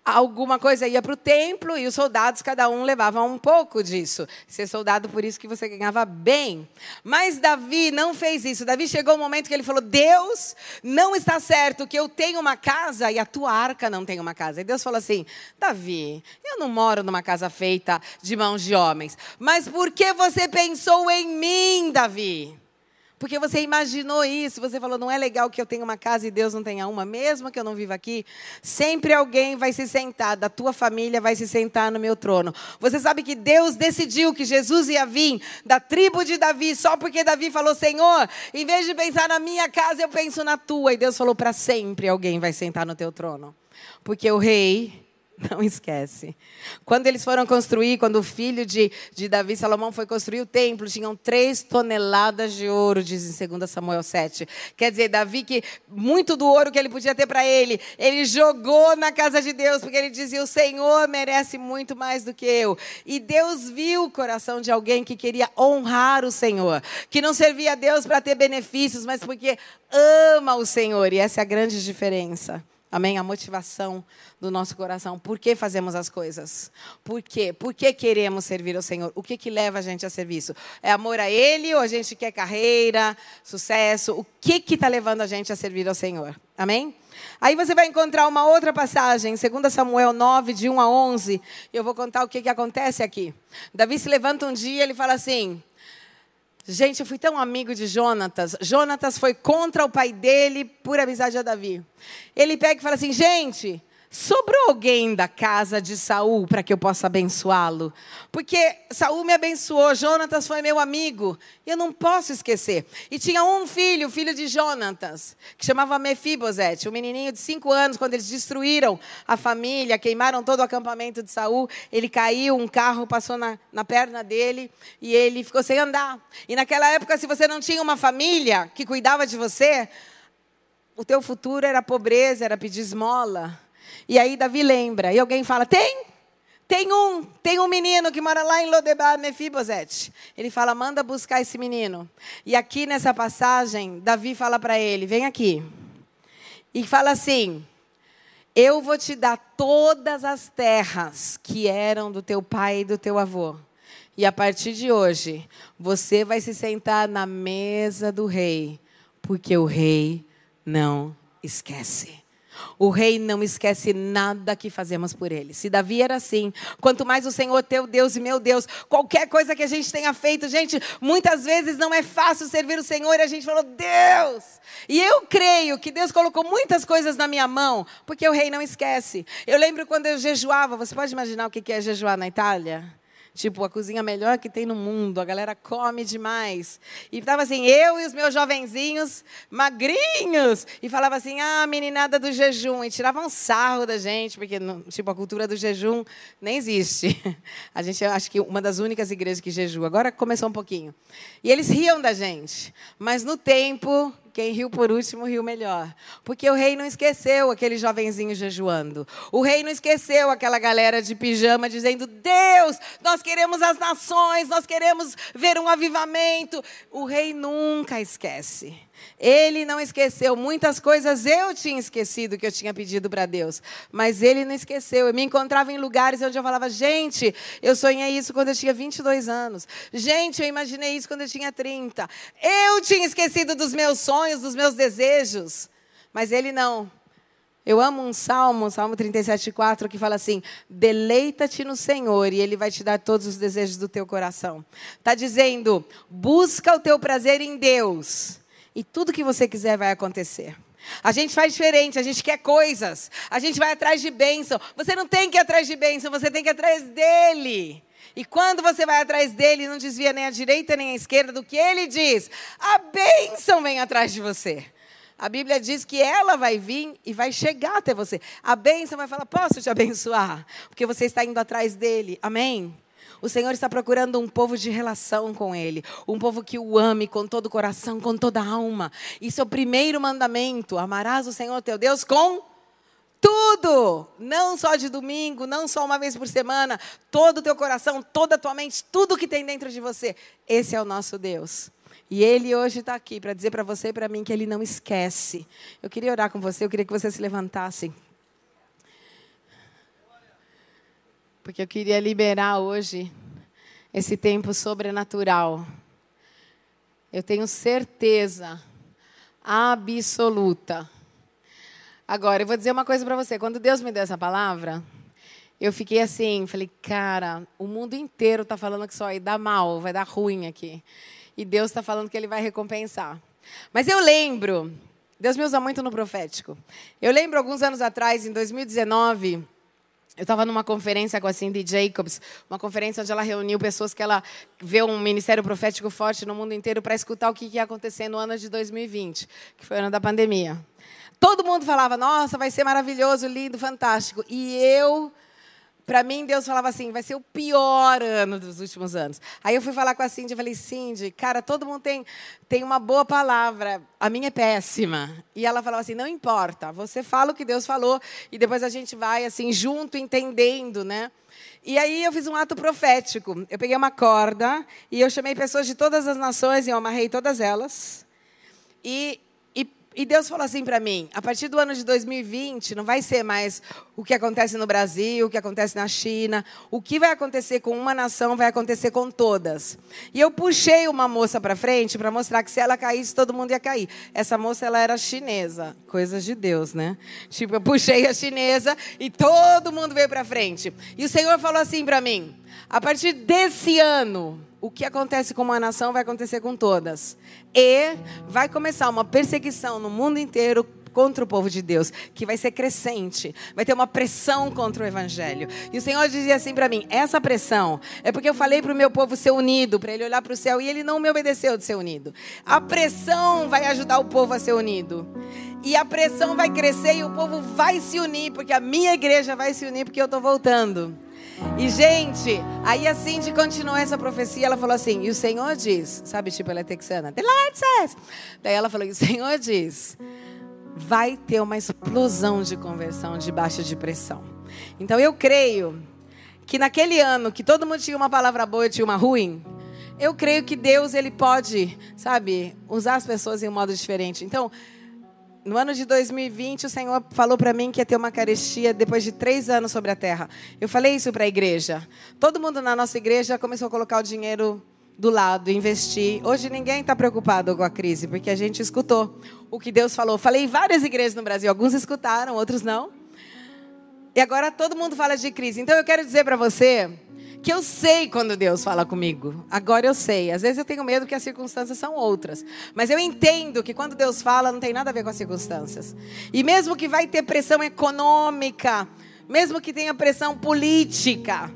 alguma coisa ia para o templo e os soldados, cada um levava um pouco disso. Ser soldado, por isso que você ganhava bem. Mas Davi não fez isso. Davi chegou um momento que ele falou: Deus, não está certo que eu tenho uma casa e a tua arca não tem uma casa. E Deus falou assim: Davi, eu não moro numa casa feita de mãos de homens. Mas por que você pensou em mim, Davi? Porque você imaginou isso, você falou, não é legal que eu tenha uma casa e Deus não tenha uma, mesmo que eu não viva aqui, sempre alguém vai se sentar, da tua família vai se sentar no meu trono. Você sabe que Deus decidiu que Jesus ia vir da tribo de Davi, só porque Davi falou, Senhor, em vez de pensar na minha casa, eu penso na tua. E Deus falou, para sempre alguém vai sentar no teu trono. Porque o rei Não esquece. Quando eles foram construir, quando o filho de, de Davi, Salomão, foi construir o templo, tinham três toneladas de ouro, diz em 2 Samuel 7. Quer dizer, Davi, que muito do ouro que ele podia ter para ele, ele jogou na casa de Deus, porque ele dizia: O Senhor merece muito mais do que eu. E Deus viu o coração de alguém que queria honrar o Senhor, que não servia a Deus para ter benefícios, mas porque ama o Senhor. E essa é a grande diferença. Amém? A motivação do nosso coração. Por que fazemos as coisas? Por quê? Por que queremos servir ao Senhor? O que, que leva a gente a serviço? É amor a Ele ou a gente quer carreira, sucesso? O que está levando a gente a servir ao Senhor? Amém? Aí você vai encontrar uma outra passagem, 2 Samuel 9, de 1 a 11. Eu vou contar o que, que acontece aqui. Davi se levanta um dia ele fala assim: Gente, eu fui tão amigo de Jonatas. Jonatas foi contra o pai dele por amizade a Davi. Ele pega e fala assim: gente, sobrou alguém da casa de Saul para que eu possa abençoá-lo? Porque Saul me abençoou, Jonatas foi meu amigo, e eu não posso esquecer. E tinha um filho, filho de Jonatas, que chamava Mefibosete, um menininho de cinco anos, quando eles destruíram a família, queimaram todo o acampamento de Saul, ele caiu, um carro passou na, na perna dele e ele ficou sem andar. E naquela época, se você não tinha uma família que cuidava de você, o teu futuro era pobreza, era pedir esmola. E aí Davi lembra, e alguém fala: tem? Tem um, tem um menino que mora lá em Lodebar, Mefibosete. Ele fala: manda buscar esse menino. E aqui nessa passagem, Davi fala para ele: vem aqui. E fala assim: eu vou te dar todas as terras que eram do teu pai e do teu avô. E a partir de hoje, você vai se sentar na mesa do rei, porque o rei não esquece. O rei não esquece nada que fazemos por ele. Se Davi era assim, quanto mais o Senhor teu Deus e meu Deus, qualquer coisa que a gente tenha feito, gente, muitas vezes não é fácil servir o Senhor e a gente falou, Deus. E eu creio que Deus colocou muitas coisas na minha mão, porque o rei não esquece. Eu lembro quando eu jejuava, você pode imaginar o que é jejuar na Itália? Tipo, a cozinha melhor que tem no mundo, a galera come demais. E tava assim, eu e os meus jovenzinhos, magrinhos, e falava assim, ah, meninada do jejum, e tiravam um sarro da gente, porque, tipo, a cultura do jejum nem existe. A gente, acho que uma das únicas igrejas que jejua. Agora começou um pouquinho. E eles riam da gente. Mas no tempo, quem riu por último riu melhor. Porque o rei não esqueceu aquele jovenzinho jejuando. O rei não esqueceu aquela galera de pijama dizendo: Deus, nós queremos as nações, nós queremos ver um avivamento. O rei nunca esquece. Ele não esqueceu. Muitas coisas eu tinha esquecido que eu tinha pedido para Deus. Mas ele não esqueceu. Eu me encontrava em lugares onde eu falava, gente, eu sonhei isso quando eu tinha 22 anos. Gente, eu imaginei isso quando eu tinha 30. Eu tinha esquecido dos meus sonhos, dos meus desejos. Mas ele não. Eu amo um salmo, Salmo 37,4, que fala assim: deleita-te no Senhor e Ele vai te dar todos os desejos do teu coração. Está dizendo: busca o teu prazer em Deus e tudo que você quiser vai acontecer. A gente faz diferente, a gente quer coisas, a gente vai atrás de bênção. Você não tem que ir atrás de bênção, você tem que ir atrás dele. E quando você vai atrás dele, não desvia nem à direita nem à esquerda do que ele diz. A bênção vem atrás de você. A Bíblia diz que ela vai vir e vai chegar até você. A bênção vai falar: Posso te abençoar? Porque você está indo atrás dele. Amém? O Senhor está procurando um povo de relação com Ele, um povo que o ame com todo o coração, com toda a alma. Isso é o primeiro mandamento: amarás o Senhor teu Deus com tudo, não só de domingo, não só uma vez por semana, todo o teu coração, toda a tua mente, tudo que tem dentro de você. Esse é o nosso Deus. E Ele hoje está aqui para dizer para você e para mim que Ele não esquece. Eu queria orar com você, eu queria que você se levantasse. Porque eu queria liberar hoje esse tempo sobrenatural. Eu tenho certeza absoluta. Agora, eu vou dizer uma coisa para você. Quando Deus me deu essa palavra, eu fiquei assim, falei, cara, o mundo inteiro está falando que só vai dar mal, vai dar ruim aqui. E Deus está falando que Ele vai recompensar. Mas eu lembro, Deus me usa muito no profético. Eu lembro alguns anos atrás, em 2019, eu estava numa conferência com a Cindy Jacobs, uma conferência onde ela reuniu pessoas que ela vê um ministério profético forte no mundo inteiro para escutar o que ia acontecer no ano de 2020, que foi o ano da pandemia. Todo mundo falava, nossa, vai ser maravilhoso, lindo, fantástico. E eu para mim, Deus falava assim: vai ser o pior ano dos últimos anos. Aí eu fui falar com a Cindy e falei: Cindy, cara, todo mundo tem, tem uma boa palavra, a minha é péssima. E ela falava assim: não importa, você fala o que Deus falou e depois a gente vai assim, junto, entendendo, né? E aí eu fiz um ato profético. Eu peguei uma corda e eu chamei pessoas de todas as nações e eu amarrei todas elas. E e Deus falou assim para mim: a partir do ano de 2020, não vai ser mais o que acontece no Brasil, o que acontece na China. O que vai acontecer com uma nação vai acontecer com todas. E eu puxei uma moça para frente para mostrar que se ela caísse, todo mundo ia cair. Essa moça ela era chinesa, coisas de Deus, né? Tipo, eu puxei a chinesa e todo mundo veio para frente. E o Senhor falou assim para mim: a partir desse ano, o que acontece com uma nação vai acontecer com todas. E vai começar uma perseguição no mundo inteiro contra o povo de Deus, que vai ser crescente, vai ter uma pressão contra o evangelho. E o Senhor dizia assim para mim: essa pressão é porque eu falei para o meu povo ser unido, para ele olhar para o céu e ele não me obedeceu de ser unido. A pressão vai ajudar o povo a ser unido. E a pressão vai crescer e o povo vai se unir, porque a minha igreja vai se unir, porque eu estou voltando. E, gente, aí a Cindy continuou essa profecia. Ela falou assim: E o Senhor diz, sabe, tipo, ela é texana, The Lord says. Daí ela falou: E o Senhor diz, vai ter uma explosão de conversão debaixo de pressão. Então, eu creio que naquele ano que todo mundo tinha uma palavra boa e tinha uma ruim, eu creio que Deus ele pode, sabe, usar as pessoas em um modo diferente. Então, no ano de 2020, o Senhor falou para mim que ia ter uma carestia depois de três anos sobre a terra. Eu falei isso para a igreja. Todo mundo na nossa igreja começou a colocar o dinheiro do lado, investir. Hoje ninguém está preocupado com a crise, porque a gente escutou o que Deus falou. Falei em várias igrejas no Brasil, alguns escutaram, outros não. E agora todo mundo fala de crise. Então eu quero dizer para você que eu sei quando Deus fala comigo. Agora eu sei. Às vezes eu tenho medo que as circunstâncias são outras. Mas eu entendo que quando Deus fala, não tem nada a ver com as circunstâncias. E mesmo que vai ter pressão econômica, mesmo que tenha pressão política,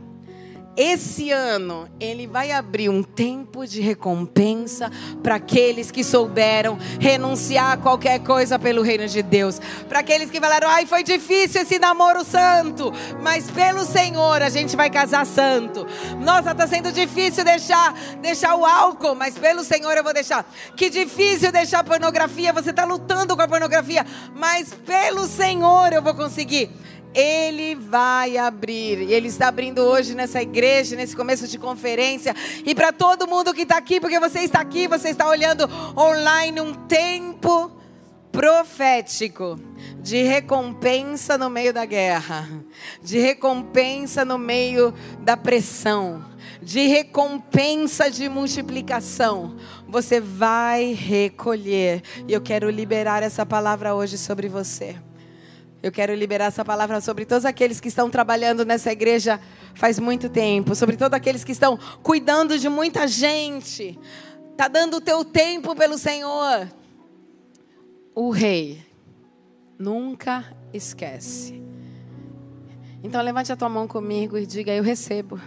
esse ano, ele vai abrir um tempo de recompensa para aqueles que souberam renunciar a qualquer coisa pelo reino de Deus. Para aqueles que falaram, ai, foi difícil esse namoro santo, mas pelo Senhor a gente vai casar santo. Nossa, está sendo difícil deixar, deixar o álcool, mas pelo Senhor eu vou deixar. Que difícil deixar a pornografia, você está lutando com a pornografia, mas pelo Senhor eu vou conseguir. Ele vai abrir. E Ele está abrindo hoje nessa igreja, nesse começo de conferência. E para todo mundo que está aqui, porque você está aqui, você está olhando online um tempo profético de recompensa no meio da guerra, de recompensa no meio da pressão, de recompensa de multiplicação. Você vai recolher. E eu quero liberar essa palavra hoje sobre você. Eu quero liberar essa palavra sobre todos aqueles que estão trabalhando nessa igreja faz muito tempo, sobre todos aqueles que estão cuidando de muita gente. Tá dando o teu tempo pelo Senhor. O rei nunca esquece. Então levante a tua mão comigo e diga: eu recebo.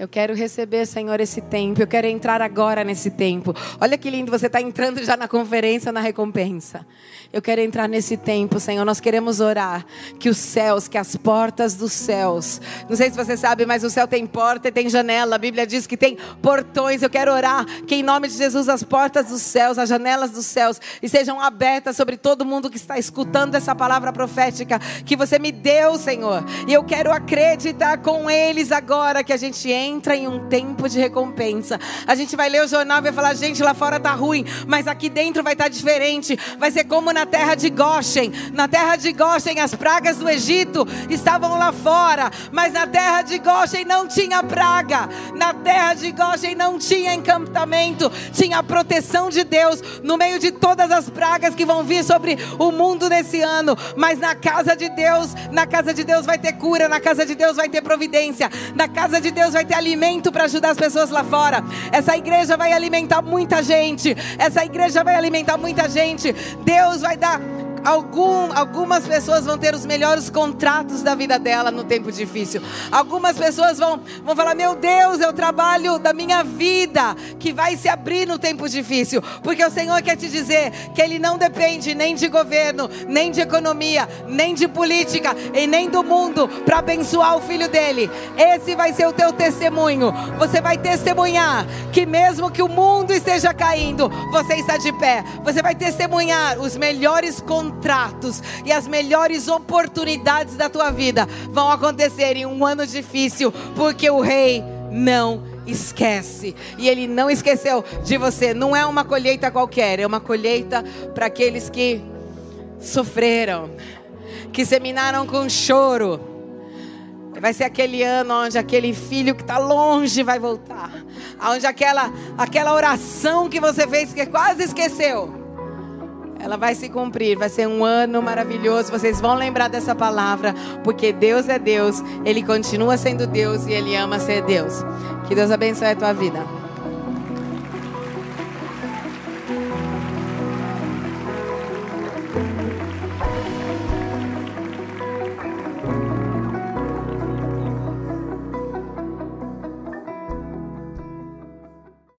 Eu quero receber, Senhor, esse tempo. Eu quero entrar agora nesse tempo. Olha que lindo, você está entrando já na conferência, na recompensa. Eu quero entrar nesse tempo, Senhor. Nós queremos orar que os céus, que as portas dos céus. Não sei se você sabe, mas o céu tem porta e tem janela. A Bíblia diz que tem portões. Eu quero orar que, em nome de Jesus, as portas dos céus, as janelas dos céus, estejam abertas sobre todo mundo que está escutando essa palavra profética que você me deu, Senhor. E eu quero acreditar com eles agora que a gente entra entra em um tempo de recompensa. A gente vai ler o jornal e vai falar: gente, lá fora tá ruim, mas aqui dentro vai estar tá diferente. Vai ser como na terra de Goshen. Na terra de Goshen, as pragas do Egito estavam lá fora, mas na terra de Goshen não tinha praga. Na terra de Goshen não tinha encantamento, tinha a proteção de Deus no meio de todas as pragas que vão vir sobre o mundo nesse ano. Mas na casa de Deus, na casa de Deus vai ter cura, na casa de Deus vai ter providência, na casa de Deus vai ter alimento para ajudar as pessoas lá fora. Essa igreja vai alimentar muita gente. Essa igreja vai alimentar muita gente. Deus vai dar Algum, algumas pessoas vão ter os melhores contratos da vida dela no tempo difícil. Algumas pessoas vão, vão falar: Meu Deus, é o trabalho da minha vida que vai se abrir no tempo difícil. Porque o Senhor quer te dizer que Ele não depende nem de governo, nem de economia, nem de política e nem do mundo para abençoar o filho dele. Esse vai ser o teu testemunho. Você vai testemunhar que mesmo que o mundo esteja caindo, você está de pé. Você vai testemunhar os melhores contratos e as melhores oportunidades da tua vida vão acontecer em um ano difícil, porque o rei não esquece. E ele não esqueceu de você. Não é uma colheita qualquer, é uma colheita para aqueles que sofreram, que seminaram com choro. Vai ser aquele ano onde aquele filho que está longe vai voltar. Onde aquela, aquela oração que você fez que quase esqueceu ela vai se cumprir, vai ser um ano maravilhoso. Vocês vão lembrar dessa palavra, porque Deus é Deus, Ele continua sendo Deus e Ele ama ser Deus. Que Deus abençoe a tua vida.